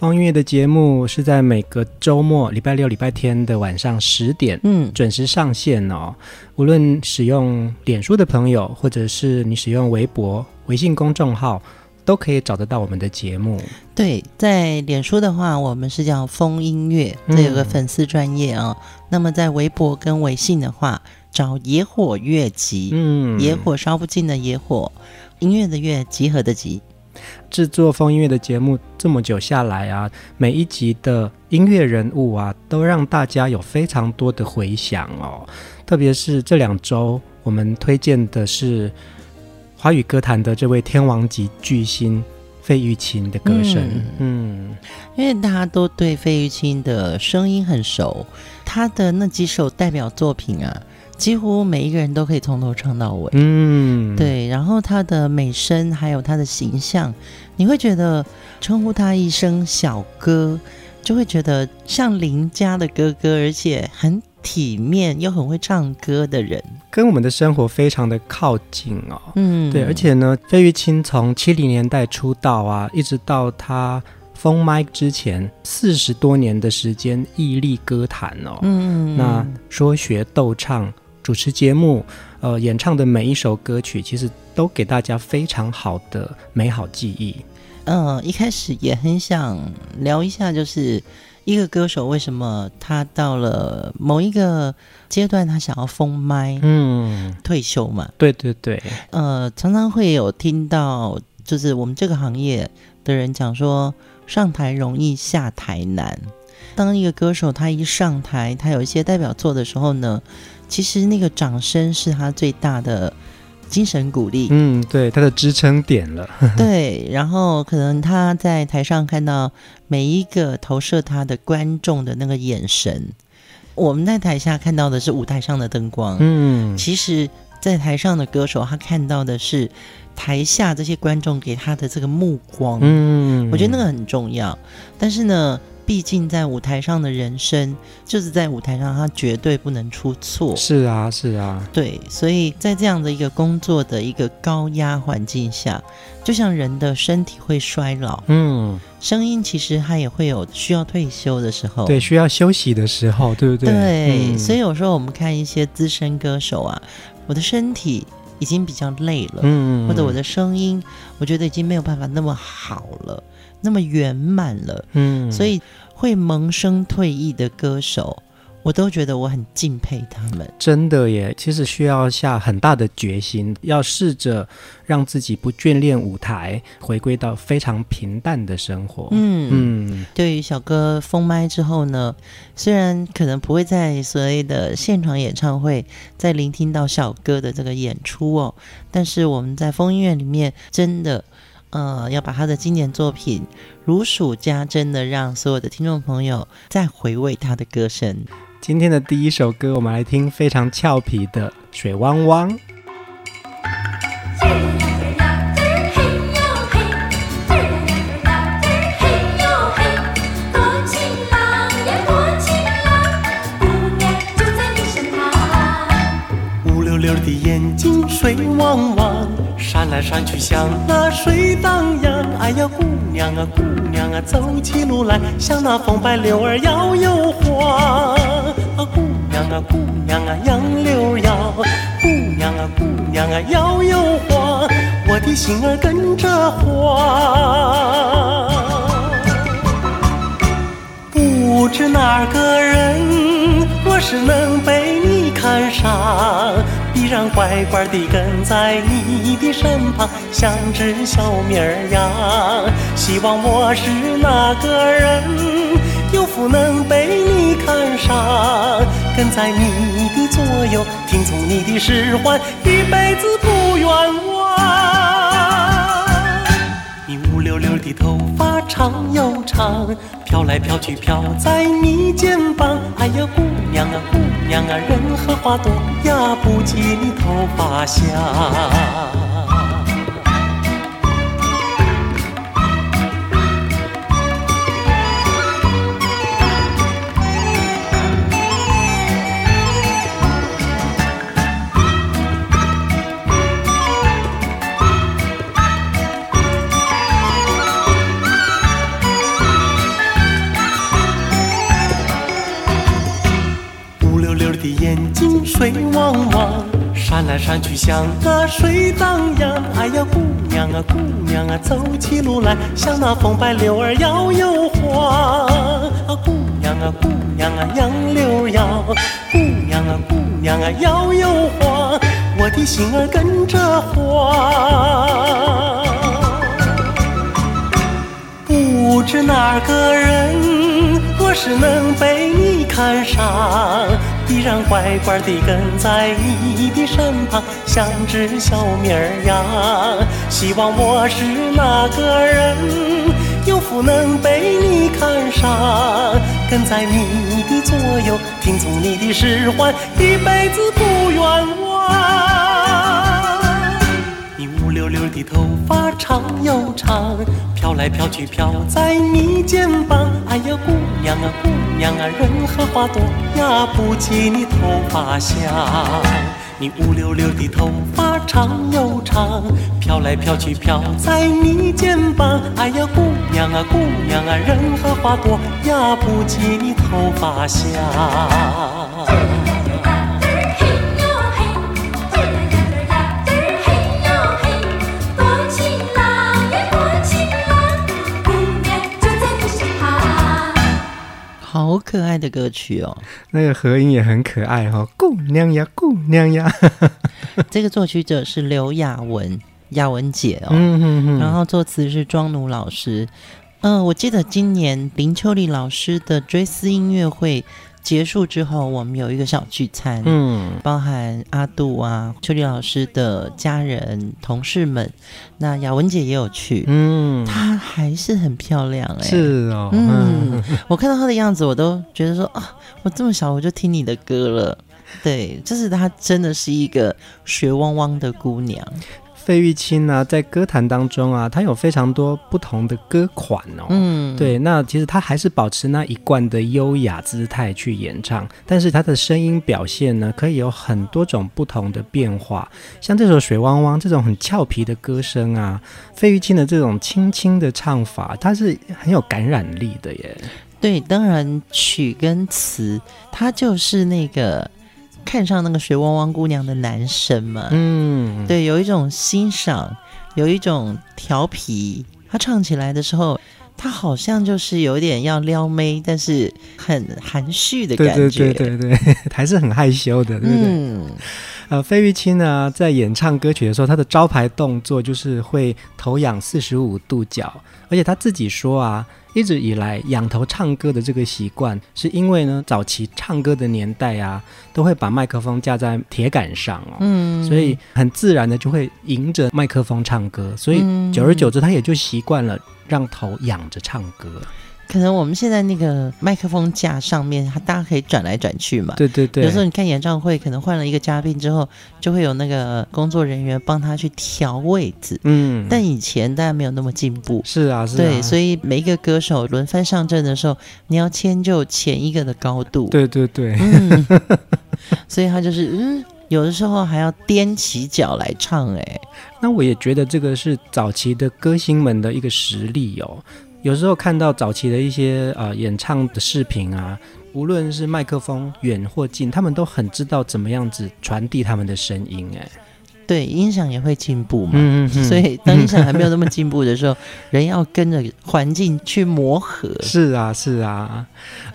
疯音乐的节目是在每个周末，礼拜六、礼拜天的晚上十点，嗯，准时上线哦。无论使用脸书的朋友，或者是你使用微博、微信公众号，都可以找得到我们的节目。对，在脸书的话，我们是叫风音乐，这有个粉丝专业啊、哦。嗯、那么在微博跟微信的话，找野火乐集，嗯，野火烧不尽的野火，音乐的乐，集合的集。制作风音乐的节目这么久下来啊，每一集的音乐人物啊，都让大家有非常多的回响哦。特别是这两周，我们推荐的是华语歌坛的这位天王级巨星费玉清的歌声。嗯，嗯，因为大家都对费玉清的声音很熟，他的那几首代表作品啊。几乎每一个人都可以从头唱到尾，嗯，对。然后他的美声，还有他的形象，你会觉得称呼他一声小哥，就会觉得像邻家的哥哥，而且很体面又很会唱歌的人，跟我们的生活非常的靠近哦。嗯，对。而且呢，费玉清从七零年代出道啊，一直到他封麦之前四十多年的时间屹立歌坛哦。嗯，那说学逗唱。主持节目，呃，演唱的每一首歌曲，其实都给大家非常好的美好记忆。嗯、呃，一开始也很想聊一下，就是一个歌手为什么他到了某一个阶段，他想要封麦，嗯，退休嘛？对对对。呃，常常会有听到，就是我们这个行业的人讲说，上台容易下台难。当一个歌手他一上台，他有一些代表作的时候呢，其实那个掌声是他最大的精神鼓励，嗯，对，他的支撑点了。对，然后可能他在台上看到每一个投射他的观众的那个眼神，我们在台下看到的是舞台上的灯光，嗯，其实，在台上的歌手他看到的是台下这些观众给他的这个目光，嗯，我觉得那个很重要，但是呢。毕竟在舞台上的人生，就是在舞台上，他绝对不能出错。是啊，是啊，对，所以在这样的一个工作的一个高压环境下，就像人的身体会衰老，嗯，声音其实它也会有需要退休的时候，对，需要休息的时候，对不对？对，嗯，所以有时候我们看一些资深歌手啊，我的身体已经比较累了，嗯，或者我的声音，我觉得已经没有办法那么好了。那么圆满了，嗯，所以会萌生退役的歌手，我都觉得我很敬佩他们。真的耶，其实需要下很大的决心，要试着让自己不眷恋舞台，回归到非常平淡的生活。嗯嗯，对于小哥封麦之后呢，虽然可能不会在所谓的现场演唱会再聆听到小哥的这个演出哦，但是我们在风音乐里面真的。呃，要把他的经典作品如数家珍的，让所有的听众朋友再回味他的歌声。今天的第一首歌，我们来听非常俏皮的《水汪汪》。乌溜溜的眼睛，水汪汪。来山去像那水荡漾，哎呀姑娘啊姑娘啊，走起路来像那风摆柳儿摇又晃。啊姑娘啊姑娘啊杨柳摇，姑娘啊姑娘啊摇又晃，我的心儿跟着晃。不知哪个人，若是能被你看上。依然乖乖地跟在你的身旁，像只小绵羊。希望我是那个人，有福能被你看上，跟在你的左右，听从你的使唤，一辈子不冤枉。溜溜的头发长又长，飘来飘去飘在你肩膀。哎呀，姑娘啊，姑娘啊，人和花朵呀，不及你头发香。来闪去像那水荡漾。哎呀，姑娘啊，姑娘啊，走起路来像那风摆柳儿摇又晃。啊，姑娘啊，姑娘啊，杨柳摇，姑娘啊，姑娘啊，摇又晃，我的心儿跟着晃。不知哪个人，若是能被你看上。依然乖乖地跟在你的身旁，像只小绵羊。希望我是那个人，有福能被你看上，跟在你的左右，听从你的使唤，一辈子不冤枉。你乌溜溜的头发长又长，飘来飘去飘在你肩膀。哎呀，姑娘啊，姑姑娘啊，人和花朵呀，不及你头发香。你乌溜溜的头发长又长，飘来飘去飘在你肩膀。哎呀，姑娘啊，姑娘啊，人和花朵呀，不及你头发香。好可爱的歌曲哦，那个合音也很可爱哈、哦，姑娘呀，姑娘呀。这个作曲者是刘雅文，雅文姐哦，然后作词是庄奴老师。嗯、呃，我记得今年林秋离老师的追思音乐会。结束之后，我们有一个小聚餐，嗯，包含阿杜啊、秋丽老师的家人、同事们，那雅文姐也有去，嗯，她还是很漂亮哎、欸，是哦，嗯，我看到她的样子，我都觉得说啊，我这么小我就听你的歌了，对，就是她真的是一个水汪汪的姑娘。费玉清呢，在歌坛当中啊，他有非常多不同的歌款哦。嗯，对，那其实他还是保持那一贯的优雅姿态去演唱，但是他的声音表现呢，可以有很多种不同的变化。像这首《水汪汪》这种很俏皮的歌声啊，费玉清的这种轻轻的唱法，它是很有感染力的耶。对，当然曲跟词，它就是那个。看上那个水汪汪姑娘的男神嘛，嗯，对，有一种欣赏，有一种调皮。他唱起来的时候，他好像就是有点要撩妹，但是很含蓄的感觉，对对对对对，还是很害羞的，对不对？嗯，呃，费玉清呢，在演唱歌曲的时候，他的招牌动作就是会头仰四十五度角，而且他自己说啊。一直以来，仰头唱歌的这个习惯，是因为呢，早期唱歌的年代啊，都会把麦克风架在铁杆上哦，嗯，所以很自然的就会迎着麦克风唱歌，所以久而久之，他也就习惯了让头仰着唱歌。可能我们现在那个麦克风架上面，它大家可以转来转去嘛。对对对。有时候你看演唱会，可能换了一个嘉宾之后，就会有那个工作人员帮他去调位置。嗯。但以前大家没有那么进步。是啊，是啊。对，所以每一个歌手轮番上阵的时候，你要迁就前一个的高度。对对对。嗯。所以他就是嗯，有的时候还要踮起脚来唱哎。那我也觉得这个是早期的歌星们的一个实力哦。有时候看到早期的一些呃演唱的视频啊，无论是麦克风远或近，他们都很知道怎么样子传递他们的声音。哎，对，音响也会进步嘛。嗯嗯嗯。所以当音响还没有那么进步的时候，人要跟着环境去磨合。是啊，是啊。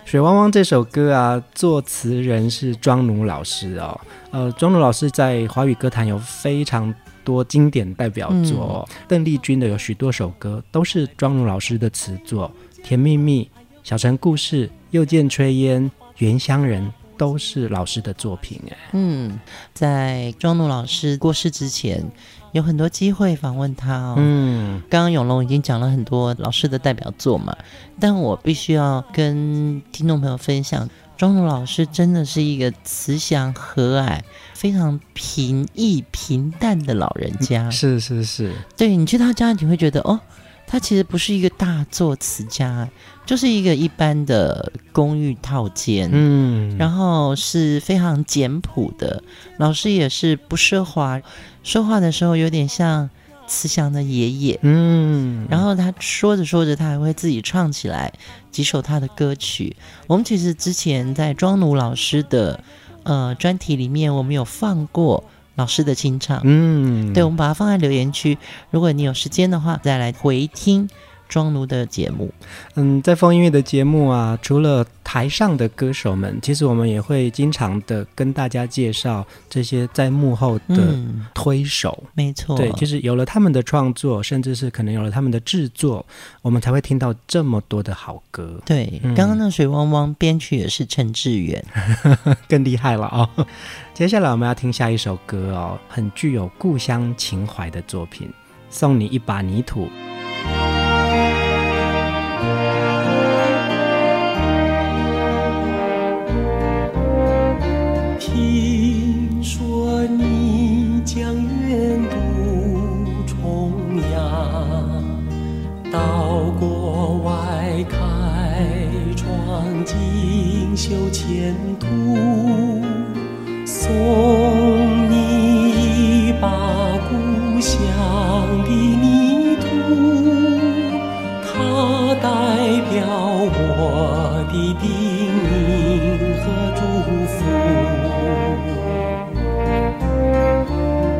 水汪汪这首歌啊，作词人是庄奴老师哦。呃，庄奴老师在华语歌坛有非常多经典代表作，嗯、邓丽君的有许多首歌都是庄奴老师的词作，《甜蜜蜜》《小城故事》《又见炊烟》《原乡人》。都是老师的作品哎，嗯，在庄奴老师过世之前，有很多机会访问他哦。嗯，刚刚永龙已经讲了很多老师的代表作嘛，但我必须要跟听众朋友分享，庄奴老师真的是一个慈祥和蔼、非常平易平淡的老人家。是是是，对，你去他家，你会觉得哦。他其实不是一个大作词家，就是一个一般的公寓套间，嗯，然后是非常简朴的。老师也是不奢华，说话的时候有点像慈祥的爷爷，嗯。然后他说着说着，他还会自己唱起来几首他的歌曲。我们其实之前在庄奴老师的呃专题里面，我们有放过。老师的清唱，嗯，对，我们把它放在留言区。如果你有时间的话，再来回听庄奴的节目。嗯，在风音乐的节目啊，除了台上的歌手们，其实我们也会经常的跟大家介绍这些在幕后的推手。嗯、没错，对，就是有了他们的创作，甚至是可能有了他们的制作，我们才会听到这么多的好歌。对，嗯、刚刚那水汪汪编曲也是陈志远，更厉害了啊、哦！接下来我们要听下一首歌哦，很具有故乡情怀的作品，《送你一把泥土》。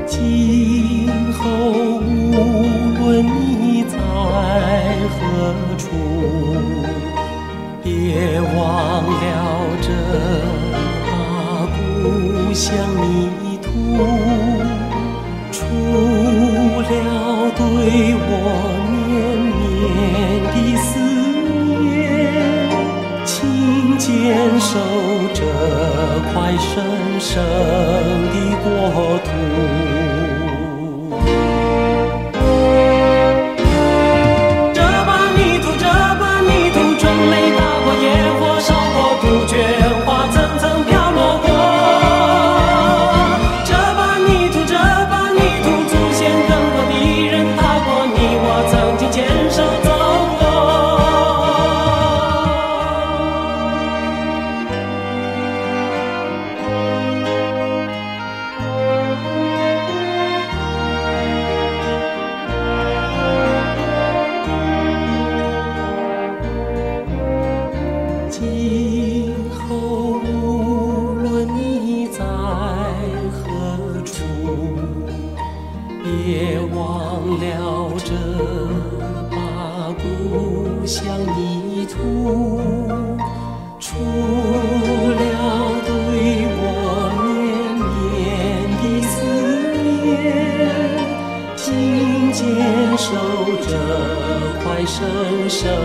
今后无论你在何处，别忘了这。把故乡泥土，除了对我坚守这块神圣的国土。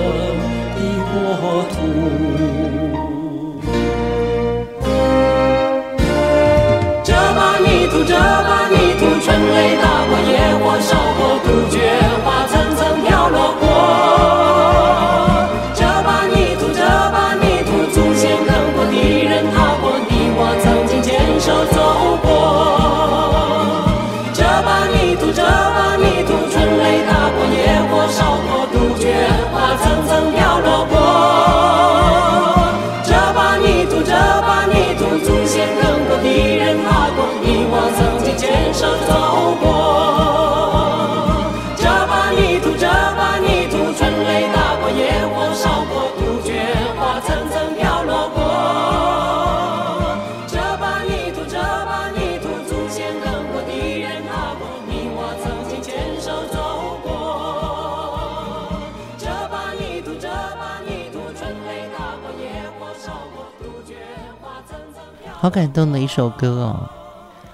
我的国土。好感动的一首歌哦。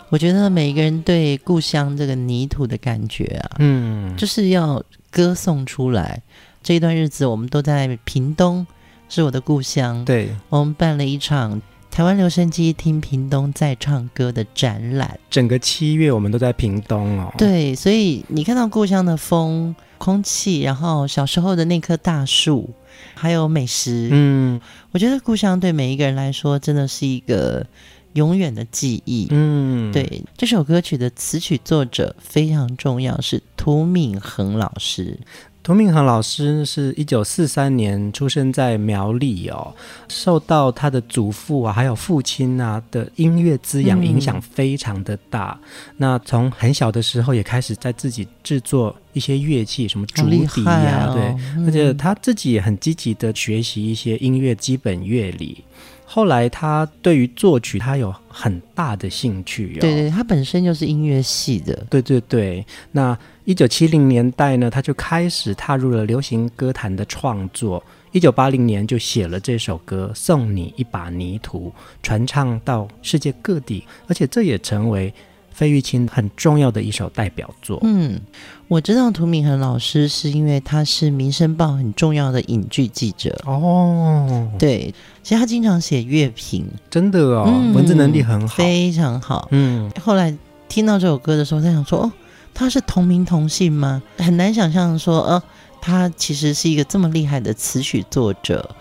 我觉得每一个人对故乡这个泥土的感觉啊，嗯，就是要歌颂出来。这一段日子，我们都在屏东，是我的故乡。对，我们办了一场台湾留声机听屏东在唱歌的展览。整个七月，我们都在屏东哦。对，所以你看到故乡的风、空气，然后小时候的那棵大树，还有美食。嗯，我觉得故乡对每一个人来说，真的是一个永远的记忆。嗯，对，这首歌曲的词曲作者非常重要，是涂敏恒老师。涂明恒老师是一九四三年出生在苗栗哦，受到他的祖父啊，还有父亲啊的音乐滋养影响非常的大。嗯、那从很小的时候也开始在自己制作一些乐器，什么竹笛呀、啊，哦、对，而且他自己也很积极的学习一些音乐基本乐理。后来他对于作曲他有很大的兴趣、哦，对对，他本身就是音乐系的，对对对。那一九七零年代呢，他就开始踏入了流行歌坛的创作。一九八零年就写了这首歌《送你一把泥土》，传唱到世界各地，而且这也成为费玉清很重要的一首代表作。嗯。我知道涂敏恒老师是因为他是《民生报》很重要的影剧记者哦。对，其实他经常写乐评，真的哦，嗯、文字能力很好，非常好。嗯，后来听到这首歌的时候，在想说，哦，他是同名同姓吗？很难想象说，呃，他其实是一个这么厉害的词曲作者。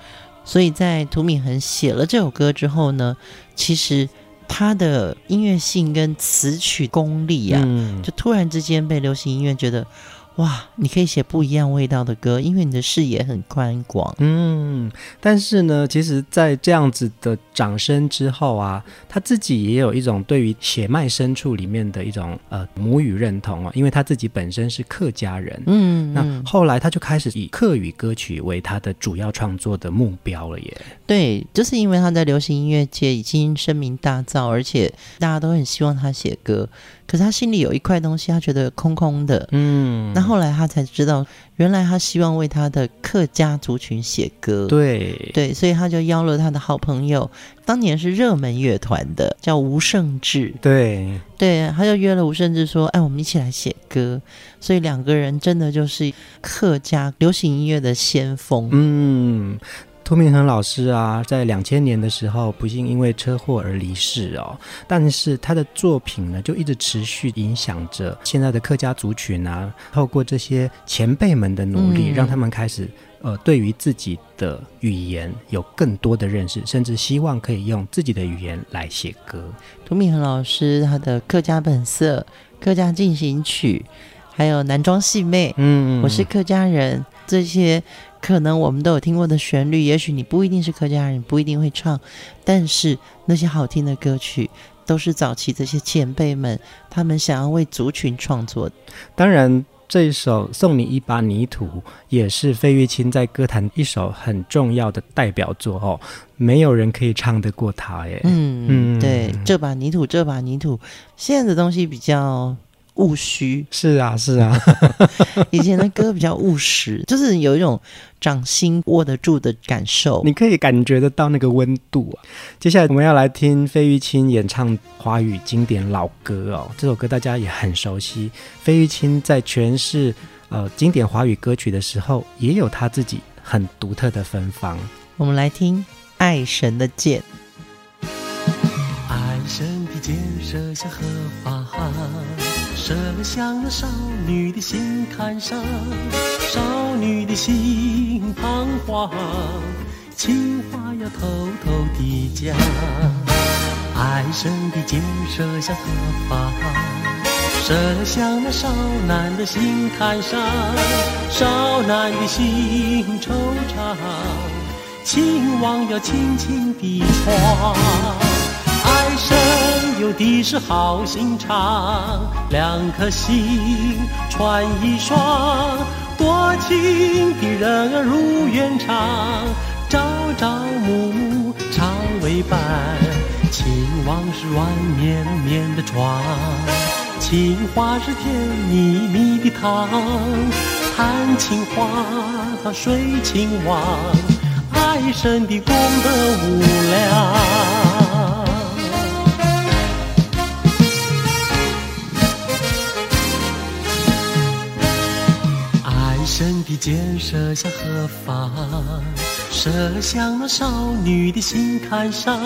所以在涂敏恒写了这首歌之后呢，其实。他的音乐性跟词曲功力啊，嗯、就突然之间被流行音乐觉得。哇，你可以写不一样味道的歌，因为你的视野很宽广。嗯，但是呢，其实，在这样子的掌声之后啊，他自己也有一种对于血脉深处里面的一种呃母语认同啊，因为他自己本身是客家人。嗯，那后来他就开始以客语歌曲为他的主要创作的目标了耶。对，就是因为他在流行音乐界已经声名大噪，而且大家都很希望他写歌。可是他心里有一块东西，他觉得空空的。嗯，那后来他才知道，原来他希望为他的客家族群写歌。对对，所以他就邀了他的好朋友，当年是热门乐团的，叫吴胜志。对对，他就约了吴胜志说：“哎，我们一起来写歌。”所以两个人真的就是客家流行音乐的先锋。嗯。涂敏恒老师啊，在两千年的时候不幸因为车祸而离世哦。但是他的作品呢，就一直持续影响着现在的客家族群啊。透过这些前辈们的努力，嗯、让他们开始呃，对于自己的语言有更多的认识，甚至希望可以用自己的语言来写歌。涂敏恒老师他的《客家本色》《客家进行曲》，还有《男装戏妹》，嗯，我是客家人这些。可能我们都有听过的旋律，也许你不一定是客家人，不一定会唱，但是那些好听的歌曲都是早期这些前辈们他们想要为族群创作的。当然，这一首《送你一把泥土》也是费玉清在歌坛一首很重要的代表作哦，没有人可以唱得过他耶。嗯嗯，对，这把泥土，这把泥土，现在的东西比较。务虚是啊是啊，以前的歌比较务实，就是有一种掌心握得住的感受，你可以感觉得到那个温度啊。接下来我们要来听费玉清演唱华语经典老歌哦，这首歌大家也很熟悉。费玉清在诠释呃经典华语歌曲的时候，也有他自己很独特的芬芳。我们来听《爱神的箭》，爱神的箭射向何射向了少女的心坎上，少女的心彷徨，情话要偷偷地讲。爱神的箭射向何方？射向那少男的心坎上，少男的心惆怅，情网要轻轻地闯。爱神有的是好心肠，两颗心串一双，多情的人儿如愿长，朝朝暮暮常为伴，情网是软绵绵的床，情话是甜蜜蜜的糖，谈情话他睡情网，爱神的功德无量。的箭射向何方？射向那少女的心坎上，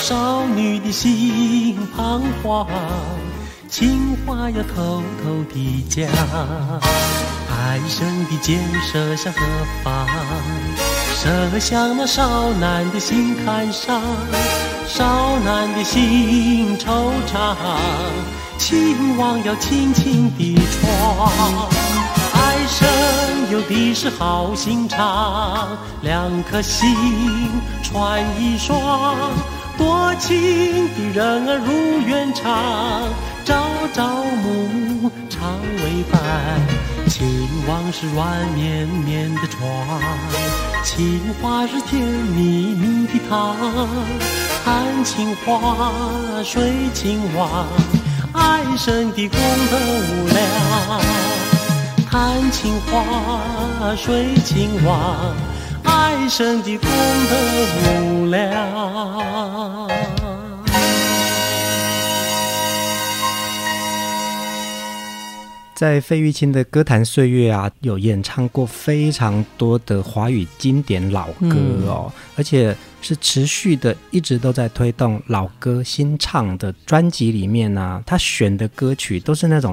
少女的心彷徨，情话要偷偷地讲。爱神的箭射向何方？射向那少男的心坎上，少男的心惆怅，情网要轻轻地闯。生有的是好心肠，两颗心穿一双，多情的人儿如愿长，朝朝暮暮常为伴，情网是软绵绵的床，情话是甜蜜蜜的糖，谈情话睡情网，爱神的功德无量。谈情话，说情话，爱神的功德无量。在费玉清的歌坛岁月啊，有演唱过非常多的华语经典老歌哦，嗯、而且是持续的，一直都在推动老歌新唱的专辑里面呢、啊，他选的歌曲都是那种。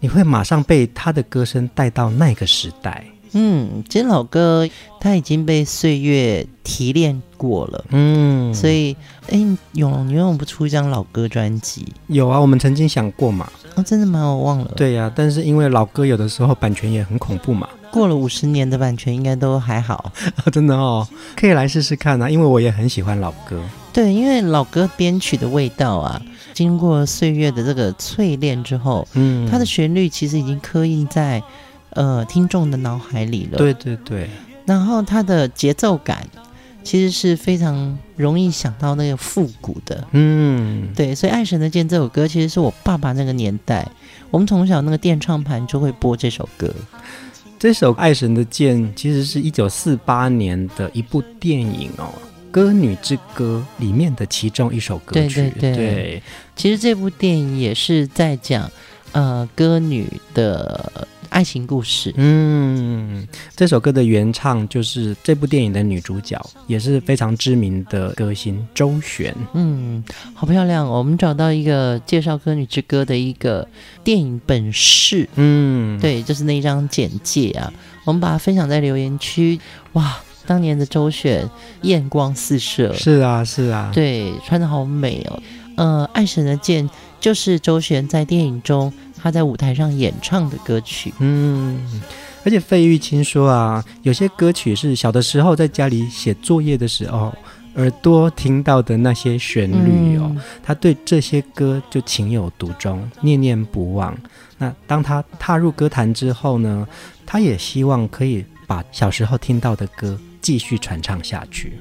你会马上被他的歌声带到那个时代。嗯，其实老歌他已经被岁月提炼过了。嗯，所以，哎，永你为什么不出一张老歌专辑？有啊，我们曾经想过嘛。哦，真的吗？我忘了。对呀、啊，但是因为老歌有的时候版权也很恐怖嘛。过了五十年的版权应该都还好。真的哦，可以来试试看啊，因为我也很喜欢老歌。对，因为老歌编曲的味道啊。经过岁月的这个淬炼之后，嗯，它的旋律其实已经刻印在呃听众的脑海里了。对对对。然后它的节奏感其实是非常容易想到那个复古的。嗯，对。所以《爱神的箭》这首歌其实是我爸爸那个年代，我们从小那个电唱盘就会播这首歌。这首《爱神的箭》其实是一九四八年的一部电影哦。《歌女之歌》里面的其中一首歌曲，对对对，对，其实这部电影也是在讲呃歌女的爱情故事。嗯，这首歌的原唱就是这部电影的女主角，也是非常知名的歌星周璇。嗯，好漂亮哦！我们找到一个介绍《歌女之歌》的一个电影本事。嗯，对，就是那一张简介啊，我们把它分享在留言区。哇！当年的周璇艳光四射，是啊是啊，对，穿的好美哦。呃，爱神的箭就是周璇在电影中她在舞台上演唱的歌曲。嗯，而且费玉清说啊，有些歌曲是小的时候在家里写作业的时候耳朵听到的那些旋律哦，嗯、他对这些歌就情有独钟，念念不忘。那当他踏入歌坛之后呢，他也希望可以把小时候听到的歌。继续传唱下去。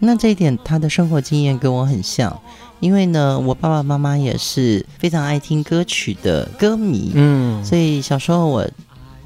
那这一点，他的生活经验跟我很像，因为呢，我爸爸妈妈也是非常爱听歌曲的歌迷，嗯，所以小时候我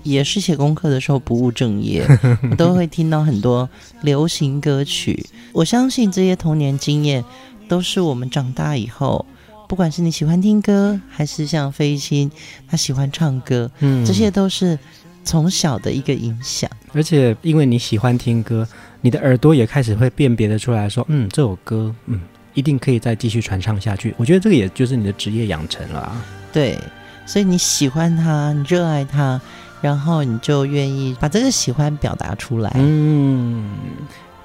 也是写功课的时候不务正业，我都会听到很多流行歌曲。我相信这些童年经验都是我们长大以后，不管是你喜欢听歌，还是像飞星他喜欢唱歌，嗯，这些都是。从小的一个影响，而且因为你喜欢听歌，你的耳朵也开始会辨别得出来说，嗯，这首歌，嗯，一定可以再继续传唱下去。我觉得这个也就是你的职业养成了啊。对，所以你喜欢它，你热爱它，然后你就愿意把这个喜欢表达出来。嗯，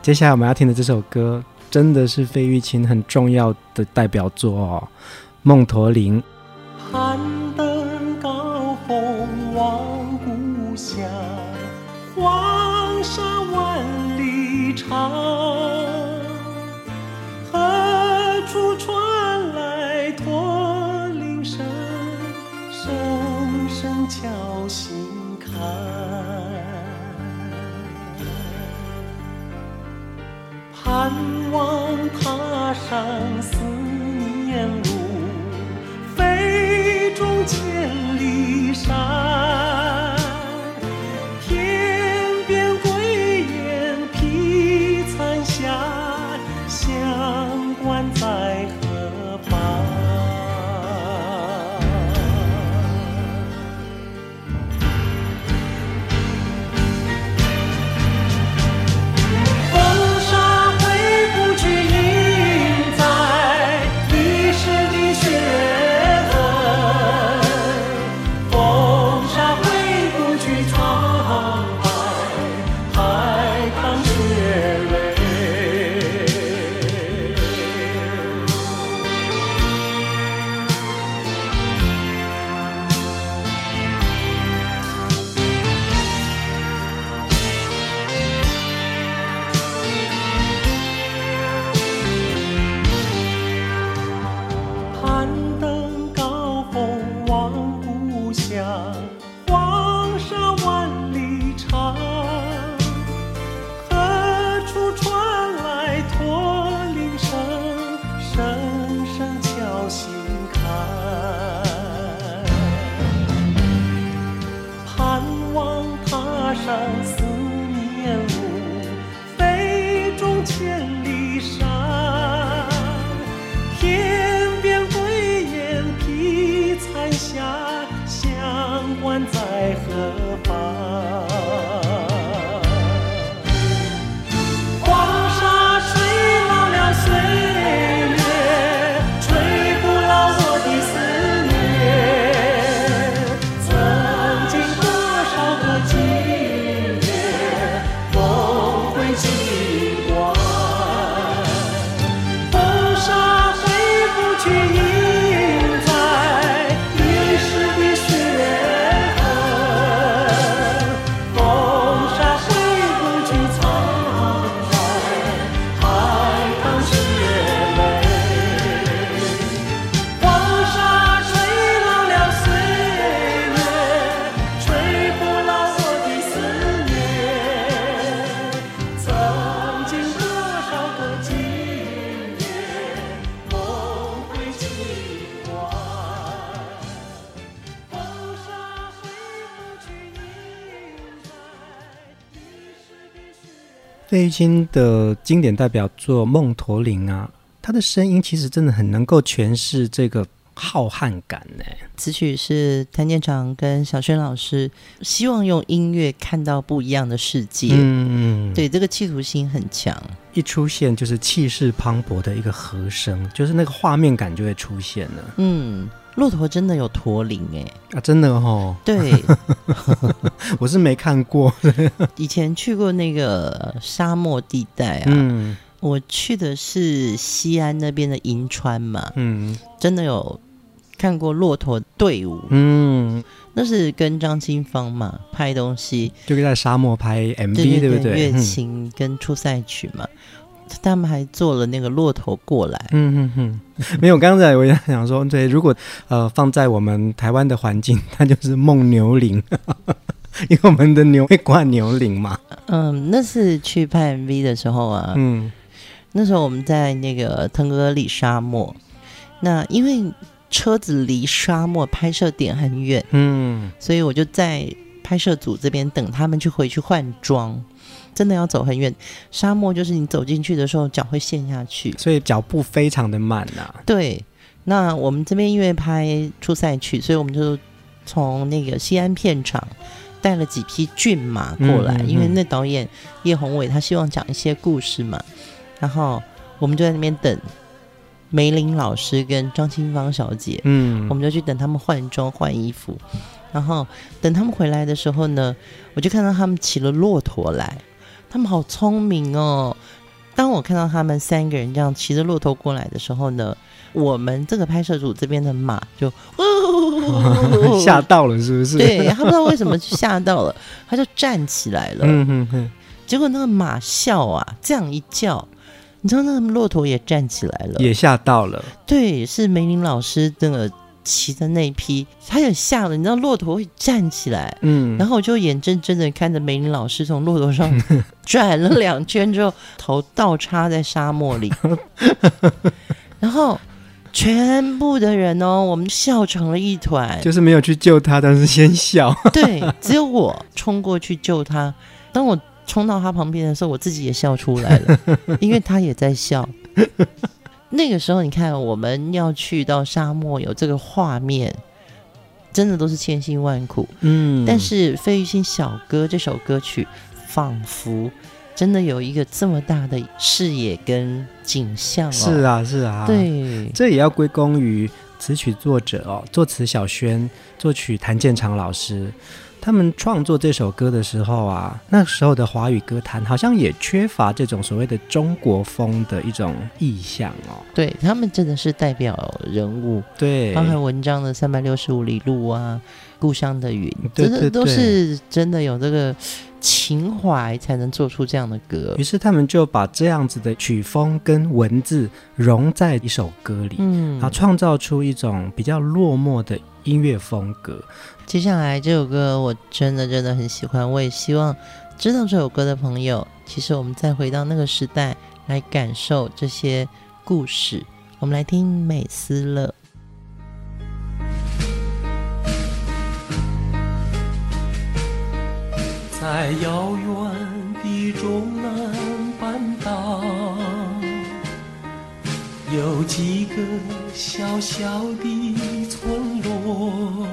接下来我们要听的这首歌，真的是费玉清很重要的代表作哦，《梦驼铃》。盼望踏上思念路，飞纵千里山。清的经典代表作《梦驼铃》啊，他的声音其实真的很能够诠释这个浩瀚感呢。词曲是谭健常跟小轩老师，希望用音乐看到不一样的世界。嗯，对，这个企图心很强，一出现就是气势磅礴的一个和声，就是那个画面感就会出现了。嗯。骆驼真的有驼铃哎啊，真的哦。对，我是没看过。以前去过那个沙漠地带啊，嗯，我去的是西安那边的银川嘛，嗯，真的有看过骆驼队伍，嗯，那是跟张清芳嘛拍东西，就在沙漠拍 MV，对，对，对不对？乐琴跟出赛曲嘛。嗯他们还坐了那个骆驼过来，嗯嗯嗯，没有。刚才我也想说，对，如果呃放在我们台湾的环境，它就是梦牛铃，因为我们的牛会挂牛铃嘛。嗯，那是去拍 MV 的时候啊，嗯，那时候我们在那个腾格里沙漠，那因为车子离沙漠拍摄点很远，嗯，所以我就在拍摄组这边等他们去回去换装。真的要走很远，沙漠就是你走进去的时候脚会陷下去，所以脚步非常的慢呐、啊。对，那我们这边因为拍出赛曲，所以我们就从那个西安片场带了几匹骏马过来，嗯嗯嗯，因为那导演叶宏伟他希望讲一些故事嘛，然后我们就在那边等梅林老师跟张清芳小姐，嗯，我们就去等他们换装换衣服，然后等他们回来的时候呢，我就看到他们骑了骆驼来。他们好聪明哦！当我看到他们三个人这样骑着骆驼过来的时候呢，我们这个拍摄组这边的马就 吓到了，是不是？对，他不知道为什么就吓到了，他就站起来了。嗯哼哼。结果那个马笑啊，这样一叫，你知道那个骆驼也站起来了，也吓到了。对，是梅林老师那个。骑的那一匹，他也吓了，你知道骆驼会站起来，嗯，然后我就眼睁睁的看着梅林老师从骆驼上 转了两圈之后，头倒插在沙漠里，然后全部的人哦，我们笑成了一团，就是没有去救他，但是先笑，对，只有我冲过去救他，当我冲到他旁边的时候，我自己也笑出来了，因为他也在笑。那个时候，你看我们要去到沙漠，有这个画面，真的都是千辛万苦。嗯，但是费玉清小哥这首歌曲，仿佛真的有一个这么大的视野跟景象哦。是啊，是啊，对，这也要归功于词曲作者哦，作词小轩，作曲谭健常老师。他们创作这首歌的时候啊，那时候的华语歌坛好像也缺乏这种所谓的中国风的一种意象哦。对，他们真的是代表人物，对，包含文章的《三百六十五里路》啊，《故乡的云》，真的都是真的有这个情怀才能做出这样的歌。于是他们就把这样子的曲风跟文字融在一首歌里，嗯，然后创造出一种比较落寞的音乐风格。接下来这首歌我真的真的很喜欢，我也希望知道这首歌的朋友，其实我们再回到那个时代来感受这些故事。我们来听《美斯乐》。在遥远的中南半岛，有几个小小的村落，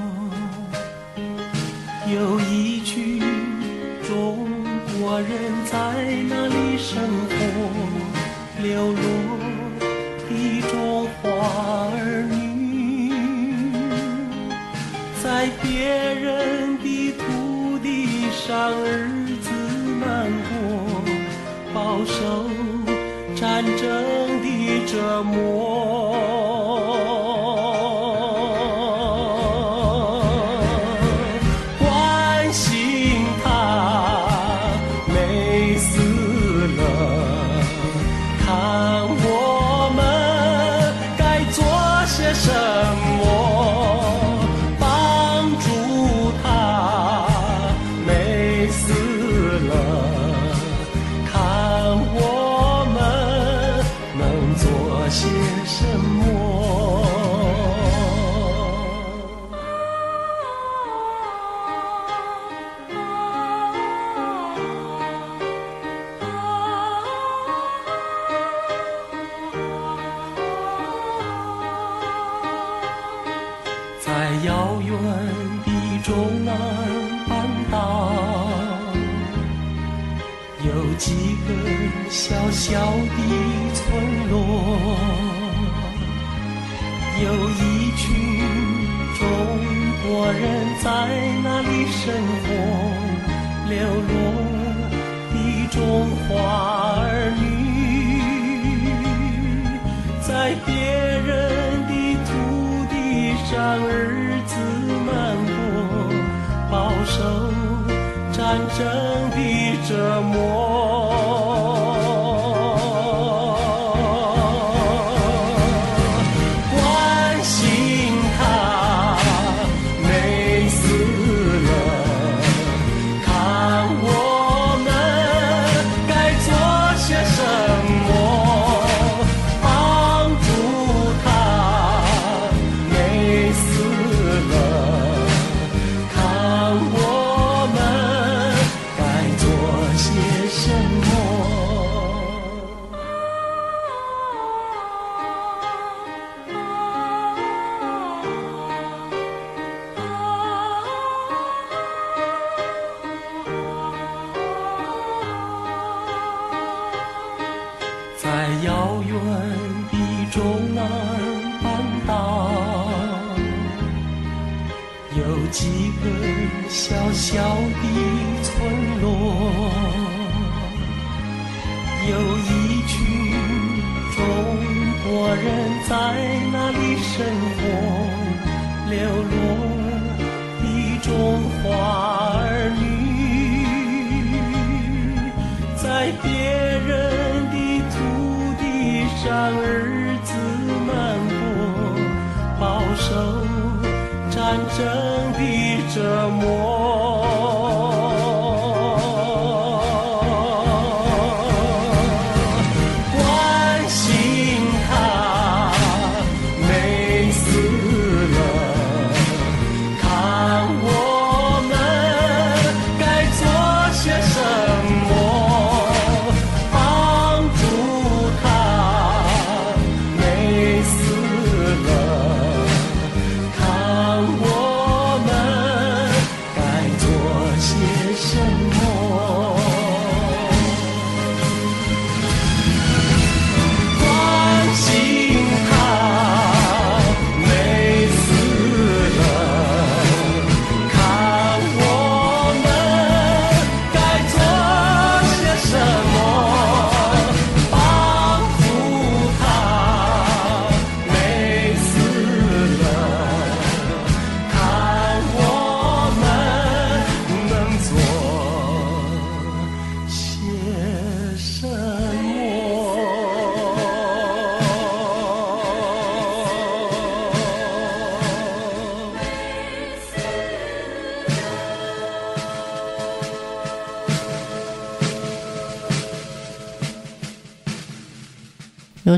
有一群中国人在那里生活，流落的中华儿女，在别人上日子难过，饱受战争的折磨。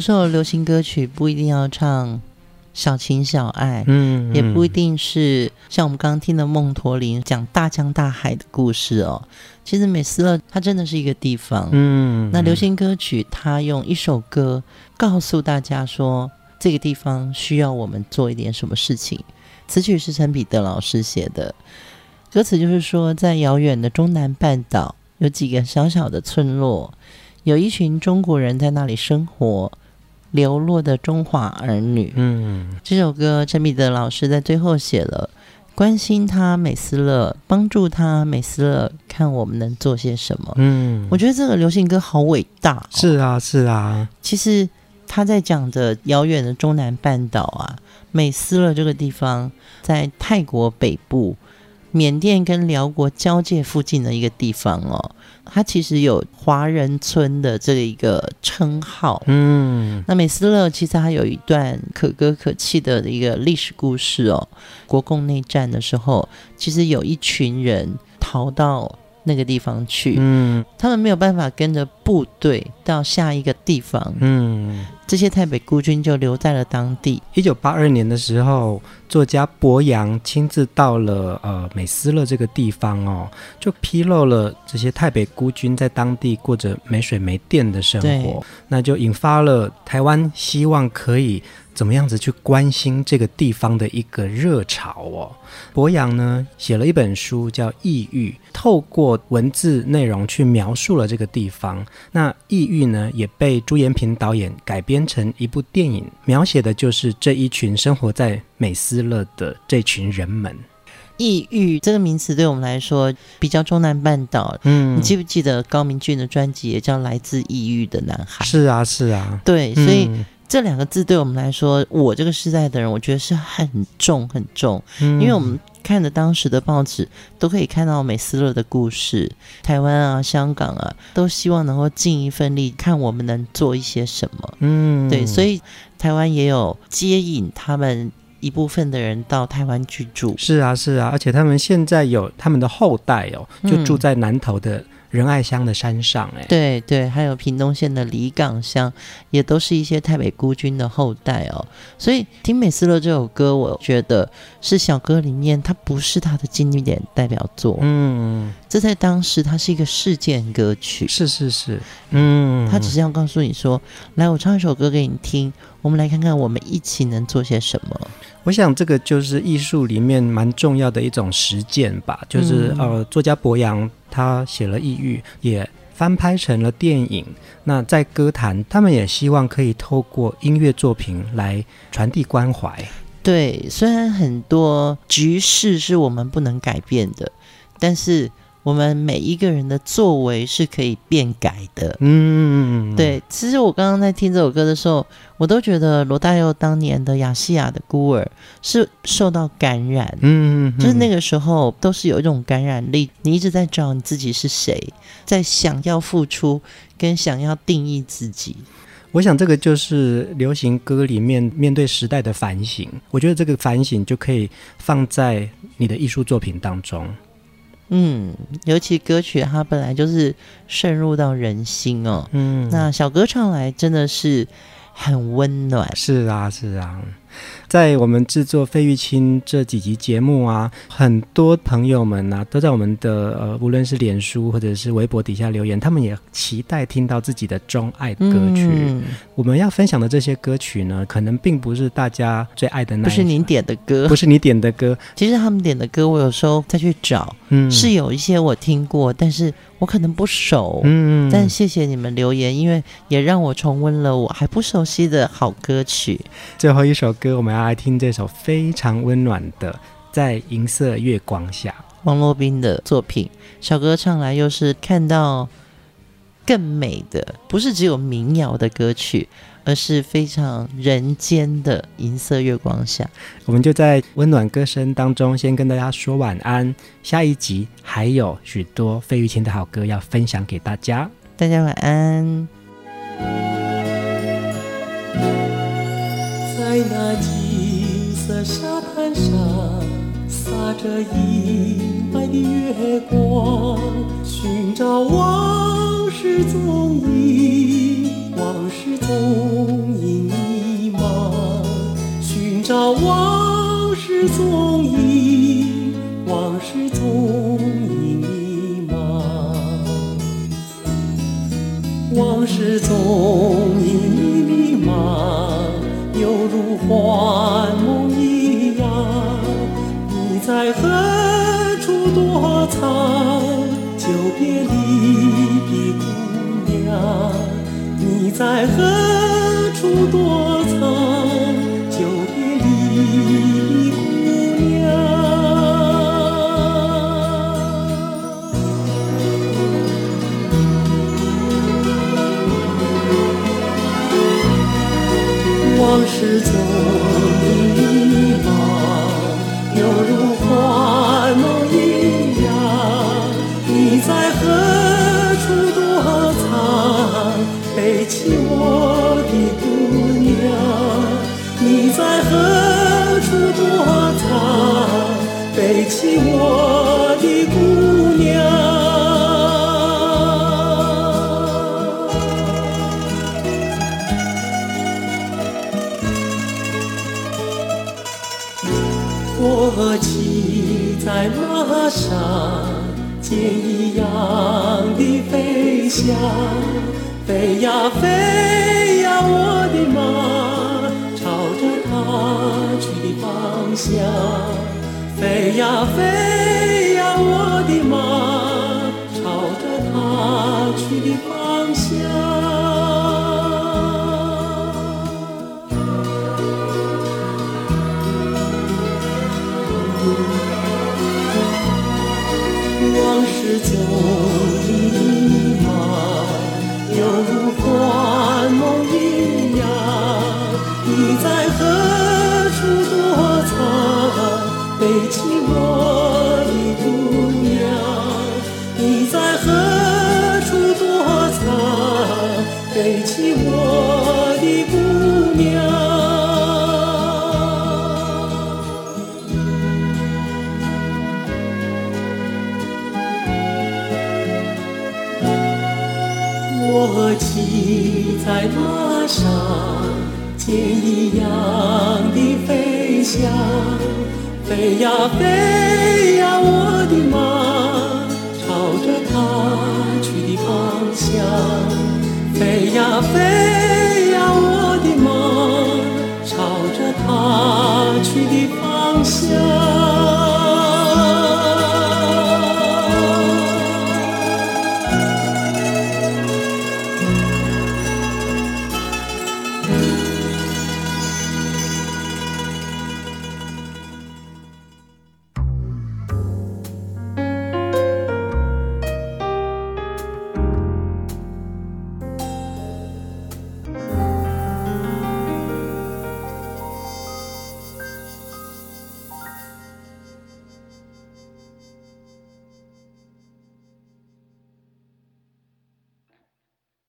有时候流行歌曲不一定要唱小情小爱，嗯，嗯，也不一定是像我们刚刚听的梦驼铃讲大江大海的故事哦。其实美斯乐它真的是一个地方，嗯，那流行歌曲它用一首歌告诉大家说，这个地方需要我们做一点什么事情。词曲是陈彼得老师写的，歌词就是说，在遥远的中南半岛有几个小小的村落，有一群中国人在那里生活。流落的中华儿女，嗯，这首歌陈彼得老师在最后写了，关心他美斯乐，帮助他美斯乐，看我们能做些什么。嗯，我觉得这个流行歌好伟大哦。是啊，是啊。其实他在讲的遥远的中南半岛啊，美斯乐这个地方在泰国北部。缅甸跟辽国交界附近的一个地方哦，它其实有华人村的这一个称号。嗯，那美斯乐其实它有一段可歌可泣的一个历史故事哦。国共内战的时候，其实有一群人逃到那个地方去，嗯，他们没有办法跟着部队到下一个地方，嗯。这些台北孤军就留在了当地。一九八二年的时候，作家博洋亲自到了呃美斯勒这个地方哦，就披露了这些台北孤军在当地过着没水没电的生活，那就引发了台湾希望可以。怎么样子去关心这个地方的一个热潮哦？博洋呢写了一本书叫《异域》，透过文字内容去描述了这个地方。那《异域》呢也被朱延平导演改编成一部电影，描写的就是这一群生活在美斯乐的这群人们。异域这个名词对我们来说比较中南半岛。嗯，你记不记得高明俊的专辑也叫《来自异域的男孩》？是啊，是啊，对，所以。嗯这两个字对我们来说，我这个时代的人，我觉得是很重很重，嗯、因为我们看的当时的报纸，都可以看到美斯乐的故事，台湾啊、香港啊，都希望能够尽一份力，看我们能做一些什么。嗯，对，所以台湾也有接引他们一部分的人到台湾居住。是啊，是啊，而且他们现在有他们的后代哦，就住在南投的。仁爱乡的山上，哎，对对，还有屏东县的里港乡，也都是一些泰北孤军的后代哦。所以听美斯乐这首歌，我觉得是小歌里面，它不是他的经典代表作，嗯，这在当时它是一个事件歌曲，是是是，嗯，他只是要告诉你说，来，我唱一首歌给你听，我们来看看我们一起能做些什么。我想这个就是艺术里面蛮重要的一种实践吧，就是、嗯、呃，作家柏杨。他写了《抑郁》，也翻拍成了电影。那在歌坛，他们也希望可以透过音乐作品来传递关怀。对，虽然很多局势是我们不能改变的，但是。我们每一个人的作为是可以变改的。嗯，对。其实我刚刚在听这首歌的时候，我都觉得罗大佑当年的《亚细亚的孤儿》是受到感染。嗯，就是那个时候都是有一种感染力，你一直在找你自己是谁，在想要付出跟想要定义自己。我想这个就是流行歌里面面对时代的反省。我觉得这个反省就可以放在你的艺术作品当中。嗯，尤其歌曲它本来就是渗入到人心哦。嗯，那小歌唱来真的是很温暖。是啊，是啊。在我们制作费玉清这几集节目啊，很多朋友们呢、啊、都在我们的呃，无论是脸书或者是微博底下留言，他们也期待听到自己的钟爱歌曲。嗯、我们要分享的这些歌曲呢，可能并不是大家最爱的那，不是您点的歌，不是你点的歌。其实他们点的歌，我有时候再去找，嗯，是有一些我听过，但是我可能不熟，嗯。但谢谢你们留言，因为也让我重温了我还不熟悉的好歌曲。最后一首歌，我们要。来听这首非常温暖的《在银色月光下》，王洛宾的作品。小歌唱来又是看到更美的，不是只有民谣的歌曲，而是非常人间的银色月光下。我们就在温暖歌声当中，先跟大家说晚安。下一集还有许多费玉清的好歌要分享给大家，大家晚安。沙滩上洒着银白的月光，寻找往事踪影，往事踪影迷茫，寻找往事踪影，往事踪影迷茫，往事踪影迷茫，犹如幻梦。在何处躲藏？久别离的姑娘，你在何处躲藏？久别离的姑娘往事总